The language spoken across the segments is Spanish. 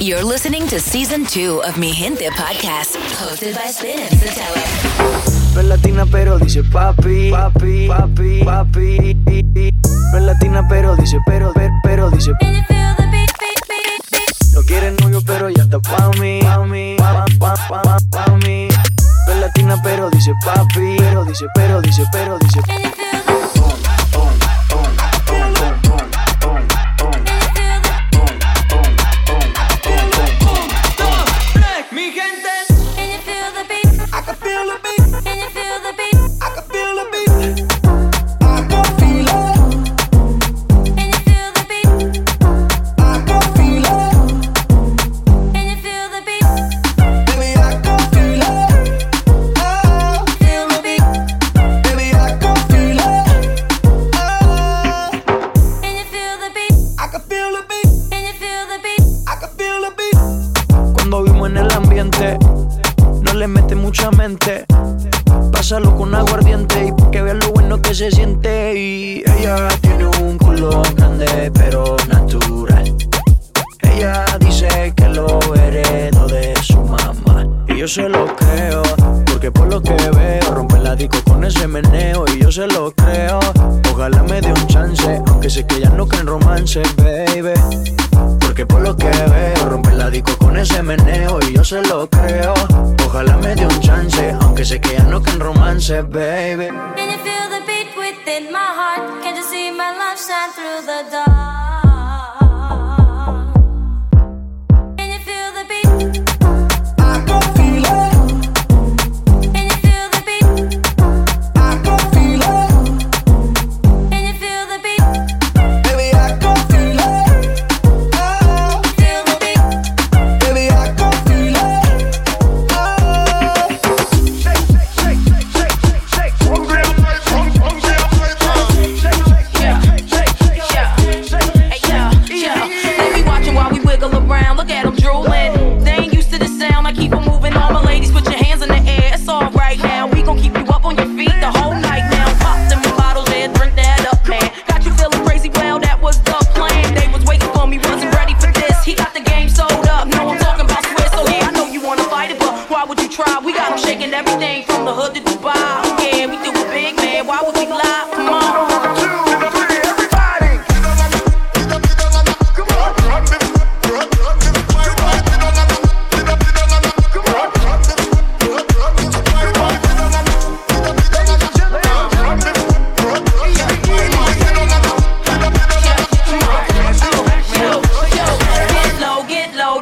You're listening to season two of Mi Gente Podcast, hosted by Spin and Satella. Es latina, pero dice papi, papi, papi, papi. Es latina, pero dice, pero, pero, pero dice. No quiere novio, pero ya está pa' mí, pa' mí, es latina, pero dice papi, pero dice, pero dice, pero dice. lo que veo. Rompe la disco con ese meneo y yo se lo creo. Ojalá me dé un chance, aunque sé que ya no can romance, baby. Can you feel the beat within my heart? Can you see my love shine through the dark?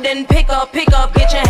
then pick up, pick up, get your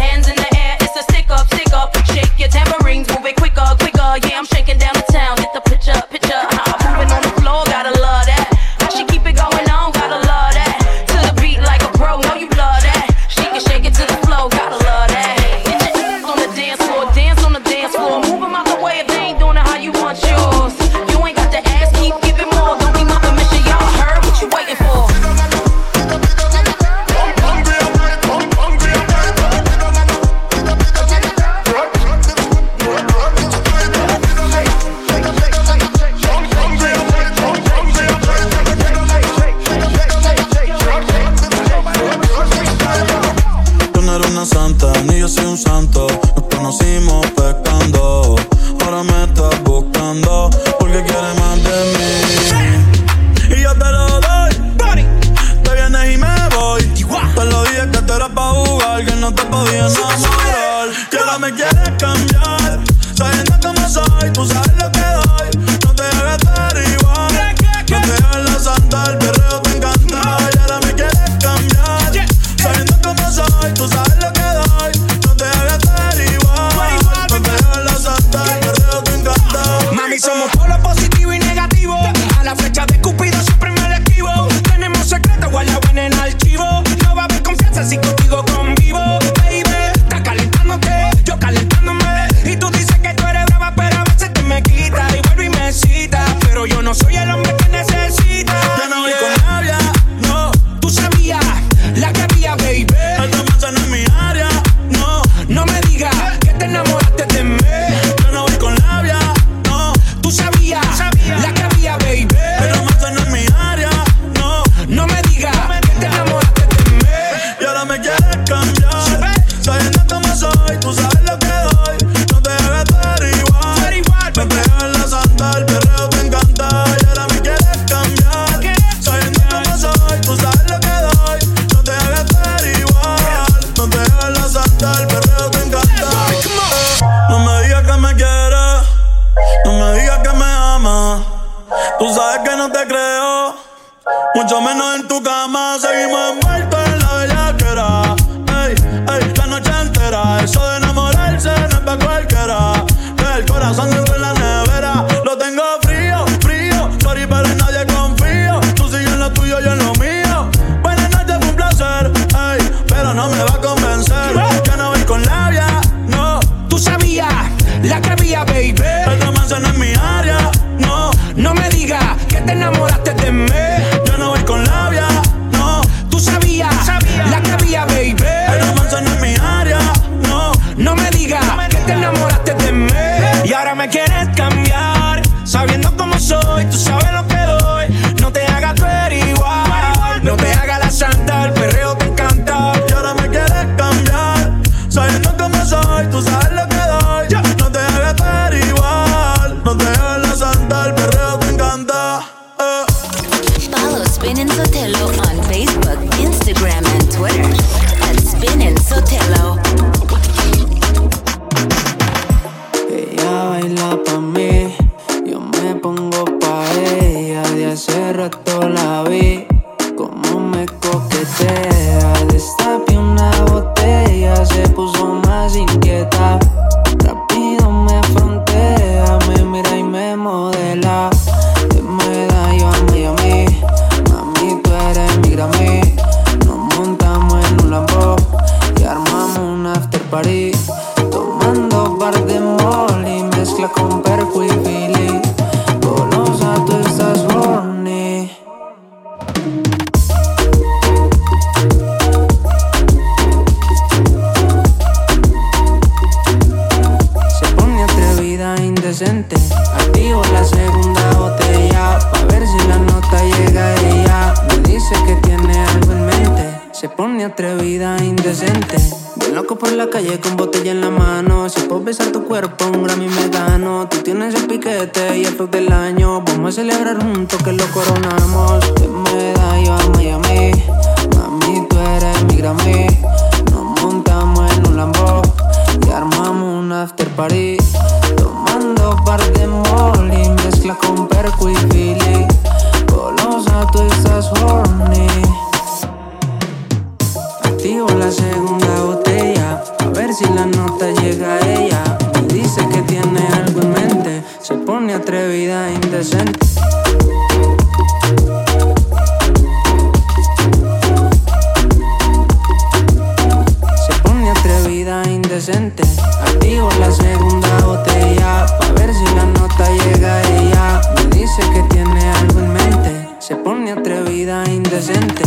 ni atrevida, indecente. Bien loco por la calle con botella en la mano. Si puedo besar tu cuerpo, un Grammy me gano. Tú tienes el piquete y el flop del año. Vamos a celebrar juntos que lo coronamos. Te me da yo a Miami. Mami, tú eres mi Grammy. Nos montamos en un Lambo y armamos un after party. atrevida e indecente. Se pone atrevida e indecente. Activo la segunda botella, pa' ver si la nota llega ella. Me dice que tiene algo en mente. Se pone atrevida e indecente.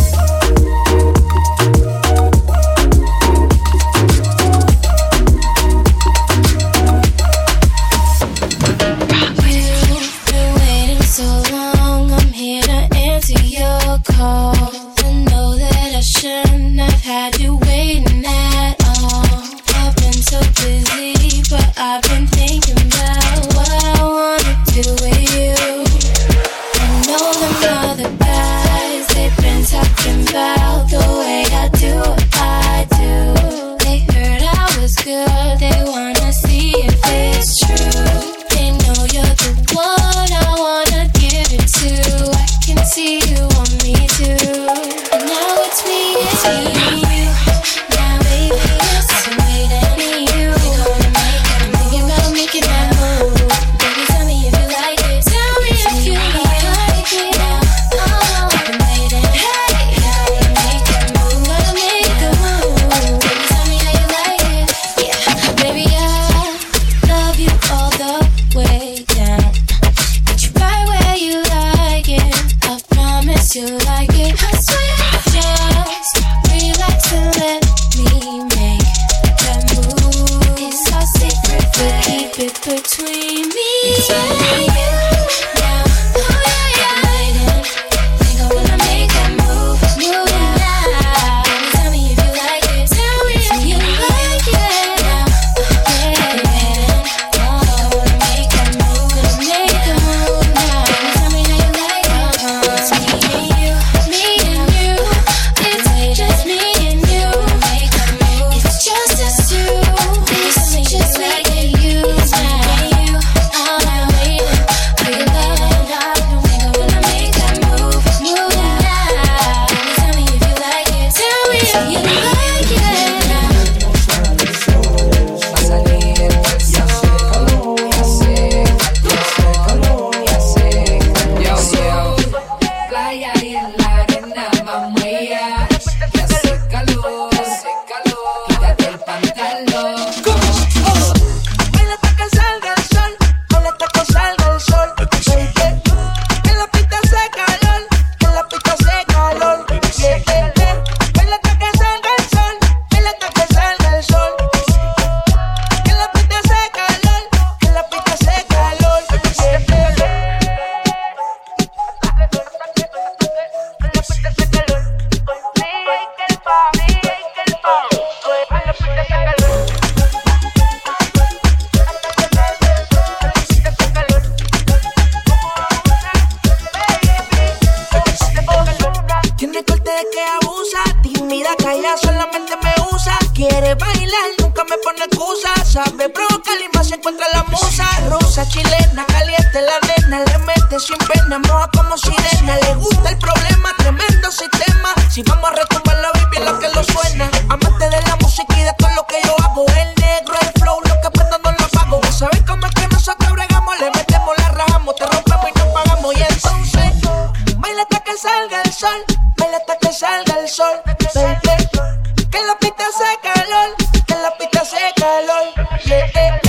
Salga el sol. Baila hasta que salga el sol. Baby, que la pista hace calor. Que la pista hace calor. Yeah,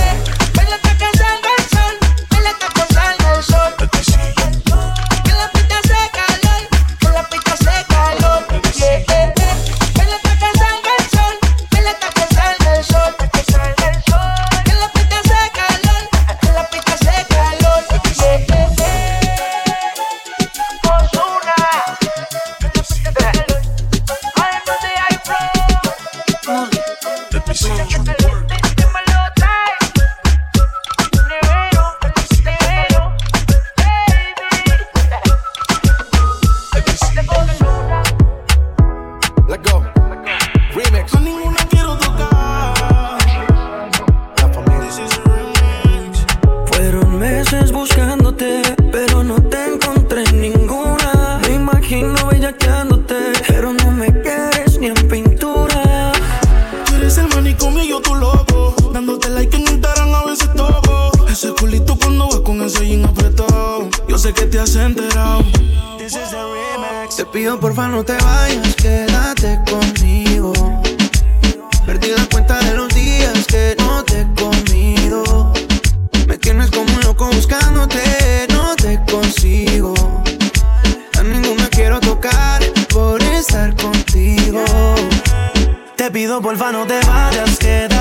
tocar por estar contigo. Te pido porfa no te vayas, quédate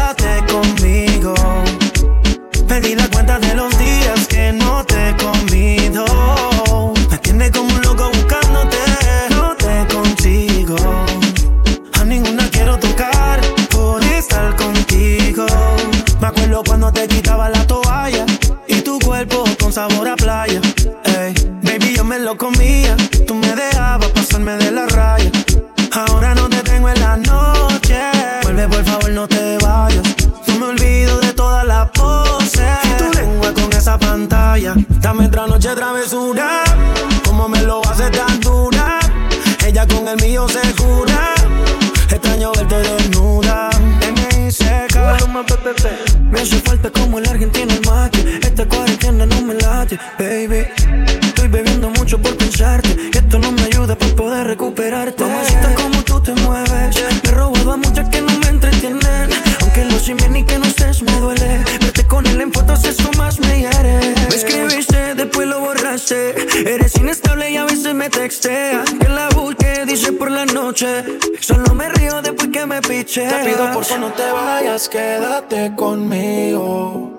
Te pido por favor no te vayas, quédate conmigo.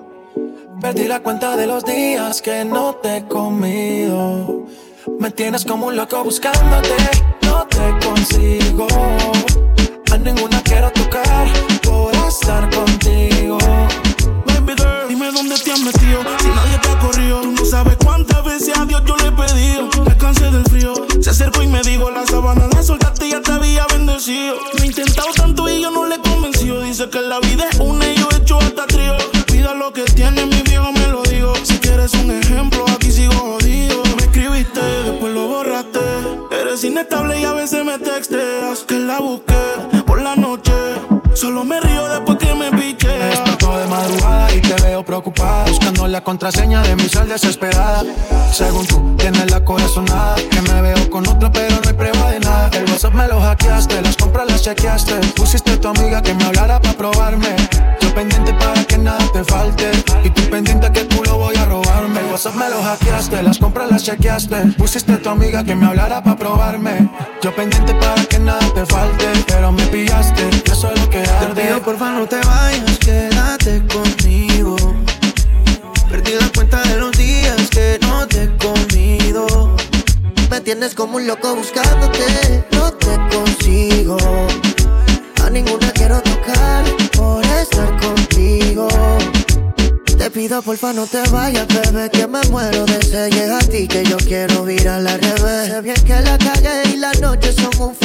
Perdí la cuenta de los días que no te he comido. Me tienes como un loco buscándote, no te consigo. A ninguna quiero tocar por estar contigo. Baby girl, dime dónde te has metido. Si nadie te ha corrido, tú no sabes cuántas veces a Dios yo le he pedido. Me cansé del frío. Se acercó y me dijo: La sabana la soltaste y ya te había bendecido. Me he intentado tanto Dice que la vida es una y yo he hecho hasta trío. Pida lo que tiene, mi viejo me lo digo. Si quieres un ejemplo, aquí sigo jodido. Me escribiste, después lo borraste. Eres inestable y a veces me texteas. Que la busqué por la noche. Solo me río después que me piche. Me despertó de madrugada y te veo preocupada Buscando la contraseña de mi sal desesperada Según tú, tienes la corazonada Que me veo con otra pero no hay prueba de nada El WhatsApp me lo hackeaste, las chequeaste. Pusiste a tu amiga que me hablara para probarme. Yo pendiente para que nada te falte. Y tú pendiente que tú lo voy a robarme. El WhatsApp me lo hackeaste, las compras las chequeaste. Pusiste a tu amiga que me hablara para probarme. Yo pendiente para que nada te falte Pero me pillaste, eso es lo que Te arde. pido porfa no te vayas, quédate conmigo. Tienes como un loco buscándote, no te consigo. A ninguna quiero tocar por estar contigo. Te pido porfa no te vayas, bebé, que me muero de sed. Llega a ti que yo quiero virar al revés. Sé bien que la cagué y las noches son un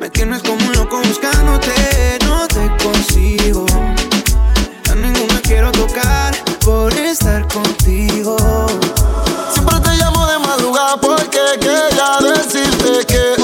me tienes como un loco buscándote, no te consigo. A ninguna quiero tocar por estar contigo. Siempre te llamo de madrugada porque quería decirte que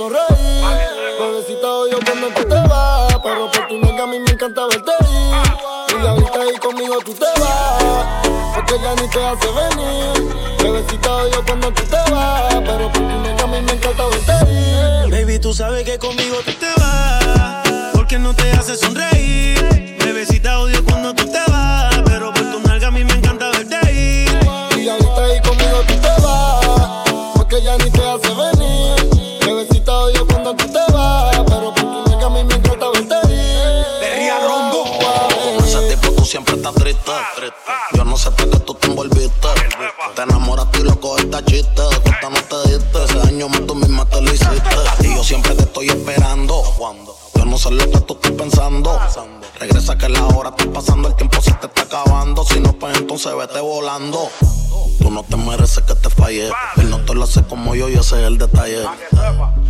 sonreír. Bebecita odio cuando tú te vas, pero por tu nega a mí me encanta verte ir. Y ahorita ahí conmigo tú te vas, porque ya ni te hace venir. Bebecita odio cuando tú te vas, pero por tu nega a mí me encanta verte ir. Baby, tú sabes que conmigo tú te vas, porque no te hace sonreír. Volando. Tú no te mereces que te falle. Él no te lo hace como yo y ese es el detalle.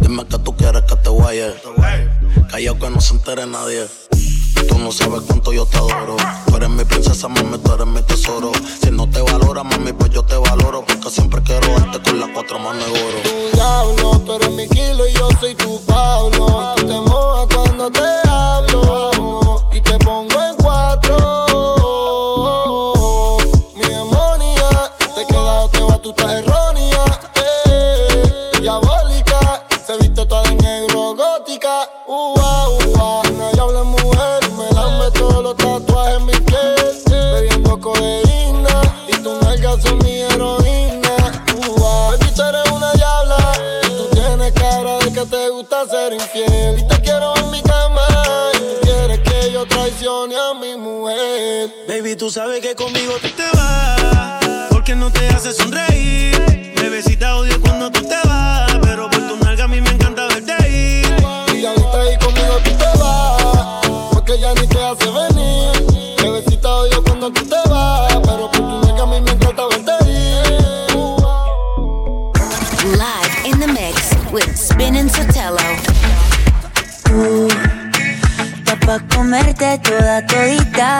Dime que tú quieres que te guaye. Callao que no se entere nadie. Tú no sabes cuánto yo te adoro. Tú eres mi princesa, mami, tú eres mi tesoro. Si no te valora, mami, pues yo te valoro. Porque siempre quiero darte con las cuatro manos de oro. Tu diablo, tú eres mi kilo y yo soy tu Pablo. Te mojas cuando te hablo tú sabes que conmigo tú te vas, porque no te hace sonreír. Bebecita odio cuando tú te vas, pero por tu nalga a mí me encanta verte ir. Y ahorita ahí conmigo tú te vas, porque ya ni te hace venir. Bebecita odio cuando tú te vas, pero por tu nega a mí me encanta verte ir. Live in the mix with Spin and Sotelo. tú. Está pa' comerte toda todita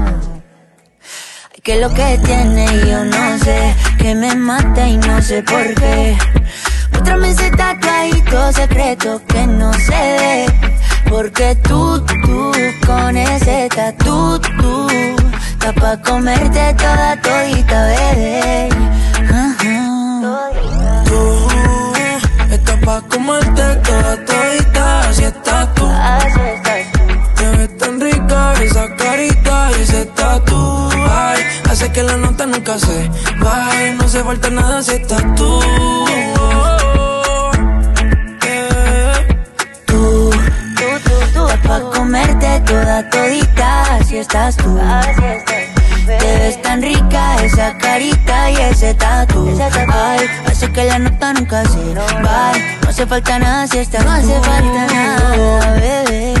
Que lo que tiene yo no sé, que me mata y no sé por qué. Muéstrame ese tatuadito secreto que no se ve. Porque tú, tú, con ese tatu, tú, está pa' comerte toda todita, bebé. Tú estás pa' comerte toda todita, así estás esa carita y ese tatu. Ay, hace que la nota nunca se vaya. No se falta nada si estás tú. Tú, tú, tú, tú, pa' comerte toda todita, así estás tú. Tú. Te ves tan rica esa carita y ese tatu. Ay, hace que la nota nunca se vaya. No hace falta nada si estás No hace falta nada, bebé.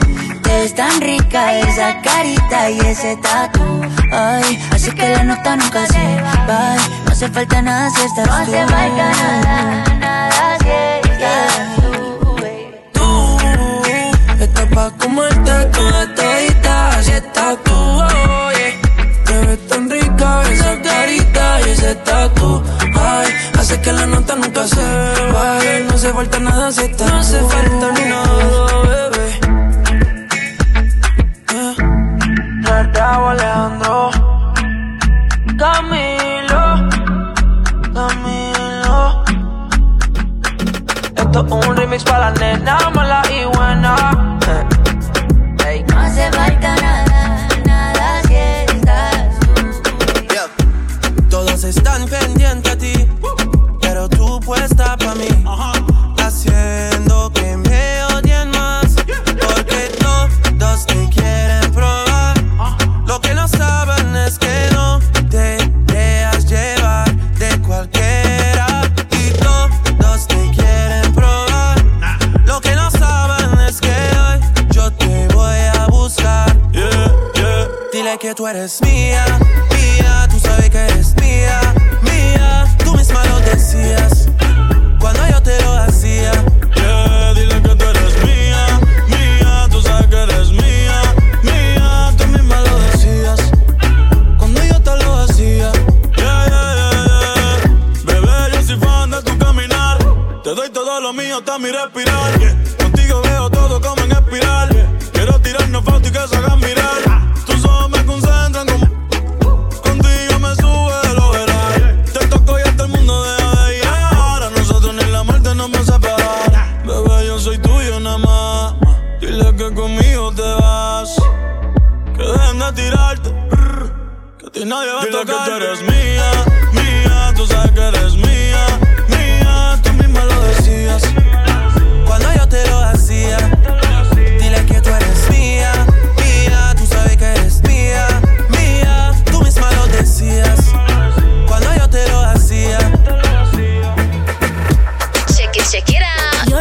es tan rica esa carita y ese tatu. Ay, así que la nota nunca se va. No hace falta nada si estás tú. No hace falta nada, nada si estás yeah. tú. Tú, estás pa' comerte toda todita si estás tú. Te ves tan rica esa carita y ese tatu. Ay, hace que la nota nunca se va. No hace falta nada si estás No hace falta nada, bebé. Bravo Alejandro Camilo Camilo. Esto es un remix para la nena mala y buena. puedes mía.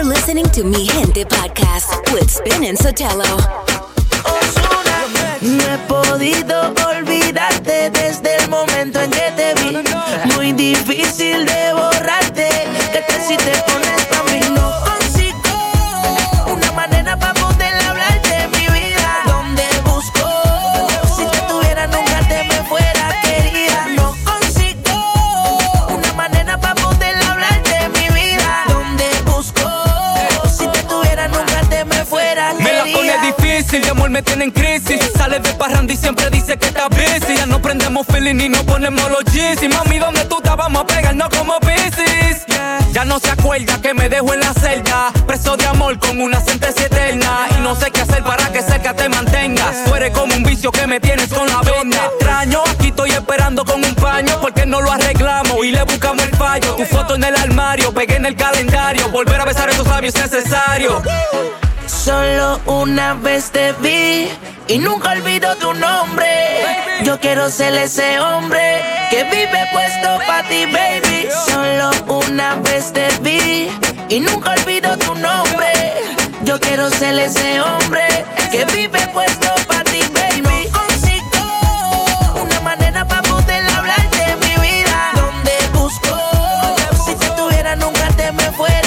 Listening to Mi Gente Podcast with Spin and Sotelo. No he podido olvidarte desde el momento en que te vi. Muy difícil de borrarte. ¿Qué tal si te pones pa' mí? No. me tiene en crisis. Sale de parranda y siempre dice que está busy. Ya no prendemos feeling ni no ponemos los jeans. Mami, ¿dónde tú estás? Vamos a pegarnos como piscis. Ya no se acuerda que me dejo en la celda. Preso de amor con una sentencia eterna. Y no sé qué hacer para que cerca te mantengas. Tú eres como un vicio que me tienes con la venda. extraño, aquí estoy esperando con un paño. Porque no lo arreglamos y le buscamos el fallo. Tu foto en el armario, pegué en el calendario. Volver a besar esos labios es necesario. Solo una vez te vi y nunca olvido tu nombre. Yo quiero ser ese hombre que vive puesto para ti, baby. Solo una vez te vi y nunca olvido tu nombre. Yo quiero ser ese hombre que vive puesto para ti, baby. No consigo una manera para poder hablar de mi vida. Donde busco, si te tuviera nunca te me fue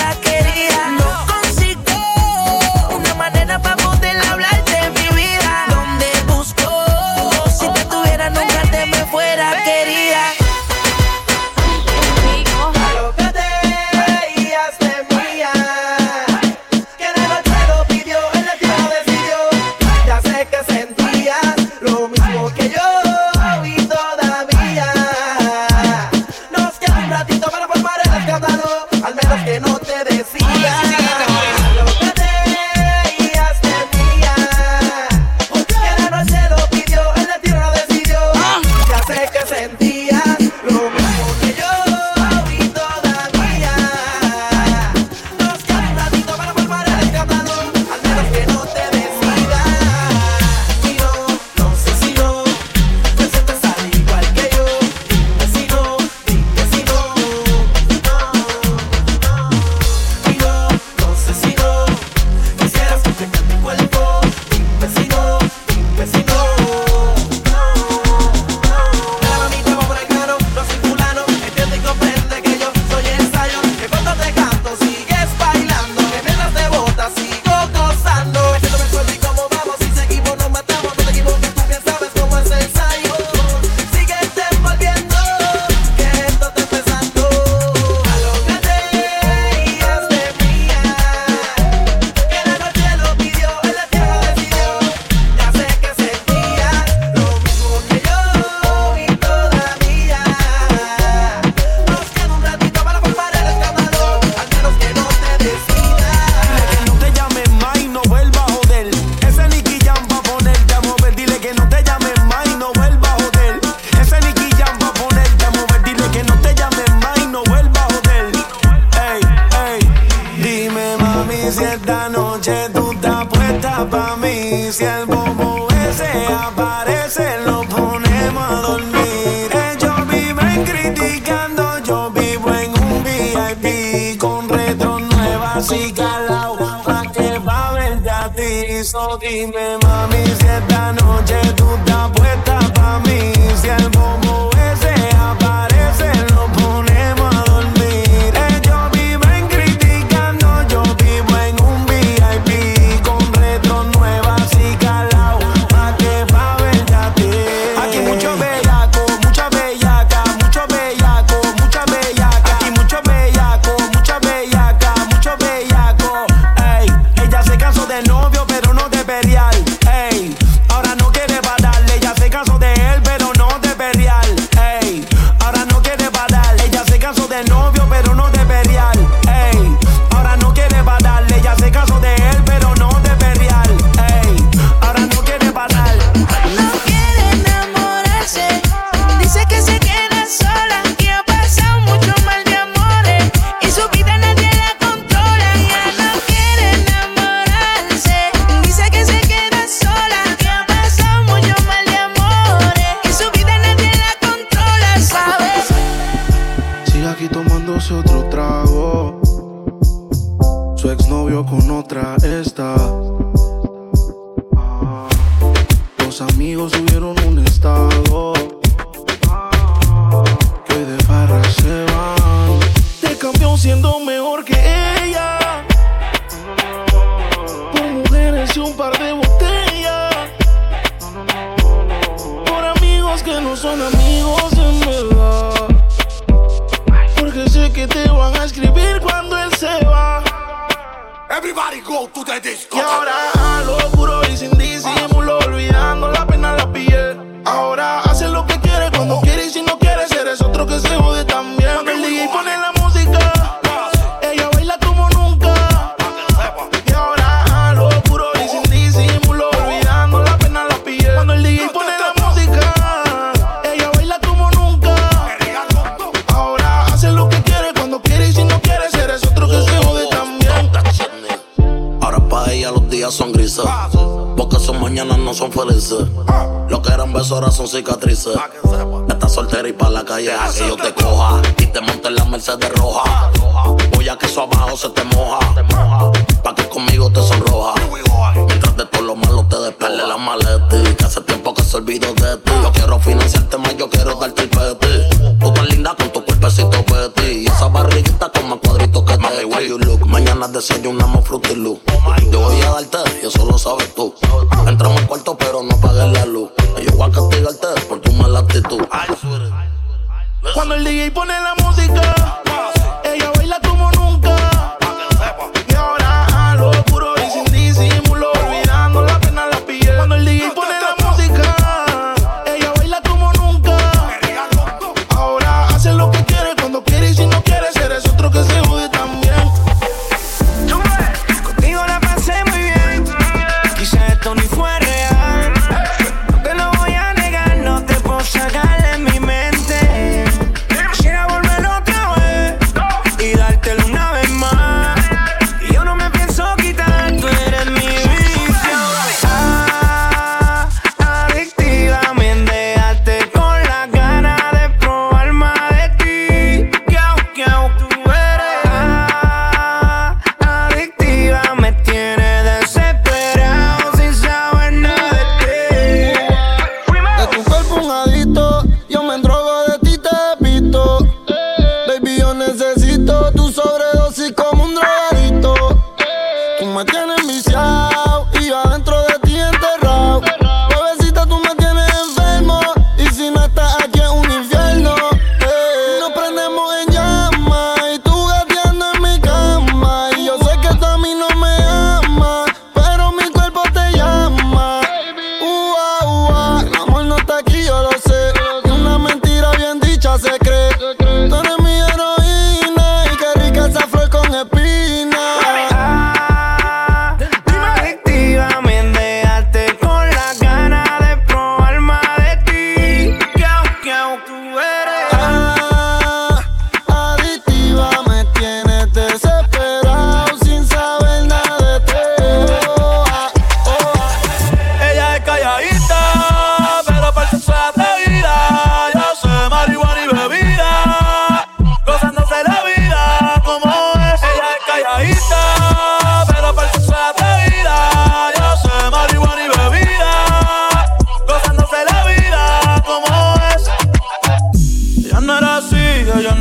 uno de pelear. Ey, ahora no quiere darle, ya se casó de no son felices. Lo que eran besos ahora son cicatrices. Estás soltera y pa' la calle a yo te coja. Y te monte en la Mercedes roja. Voy a que eso abajo se te moja. Pa' que conmigo te sonroja. Mientras de todo lo malo te despele la maleta. Que hace tiempo que se olvidó de ti. Yo quiero financiarte más, yo quiero darte el peti. Tú tan linda con tu cuerpecito peti. Y esa barriguita con más cuadritos mañana desayunamos Fruity Yo voy a darte, y eso lo sabes tú. Entramos al cuarto, pero no apagues la luz. Yo voy a castigarte por tu mala actitud. Cuando el DJ pone la música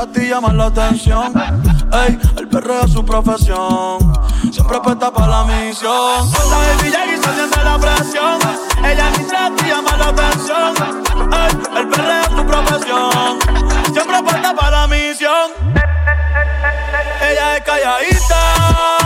para ti llamas la atención. Ey, el perreo es su profesión. Siempre apuesta para la misión. Esa baby ya hizo siente la presión. Ella ni trata y llama la atención. Ey, el perreo es su profesión. Siempre apuesta para la misión. Ella es calladita.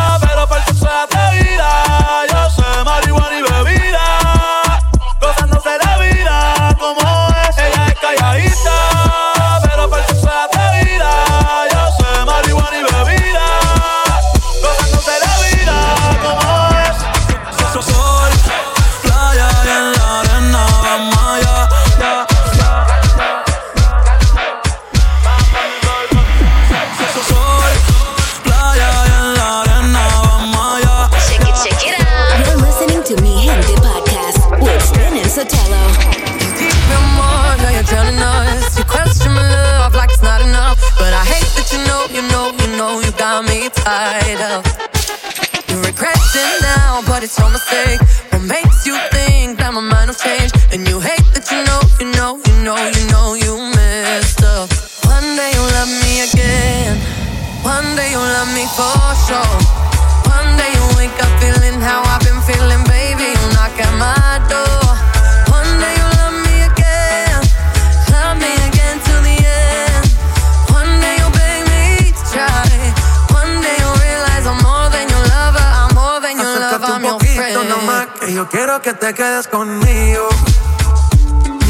inside of. You're regretting now, but it's your mistake. que te quedes conmigo.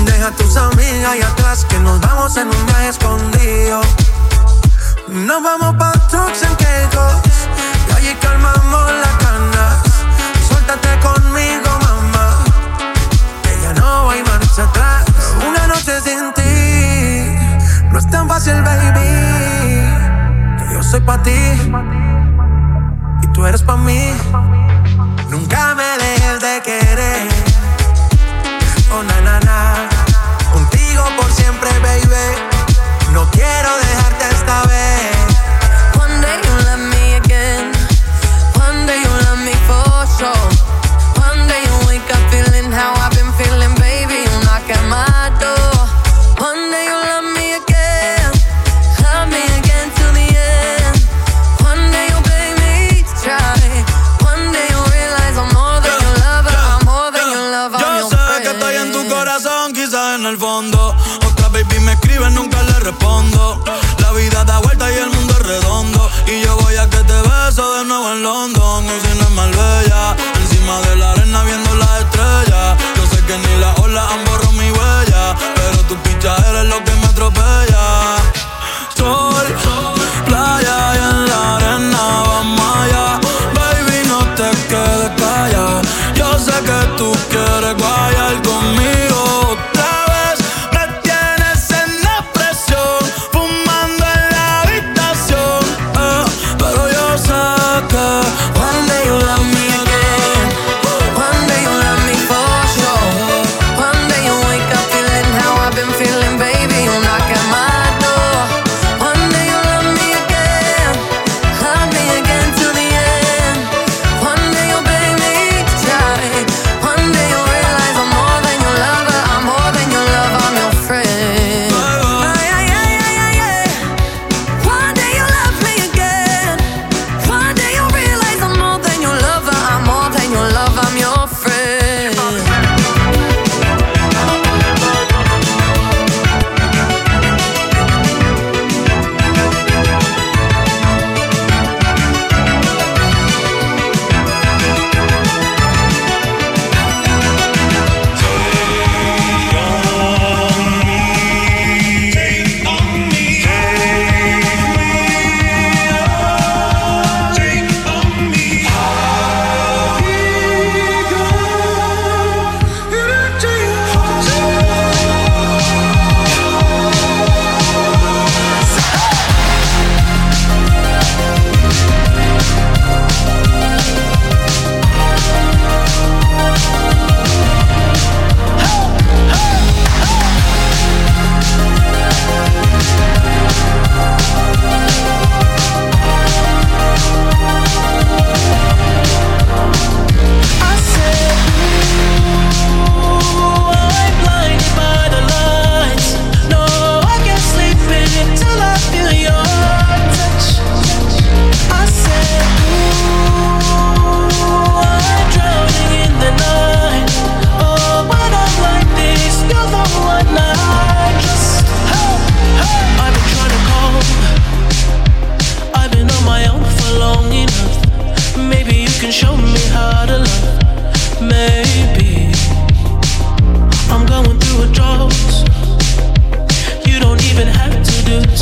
Deja a tus amigas y atrás que nos vamos en un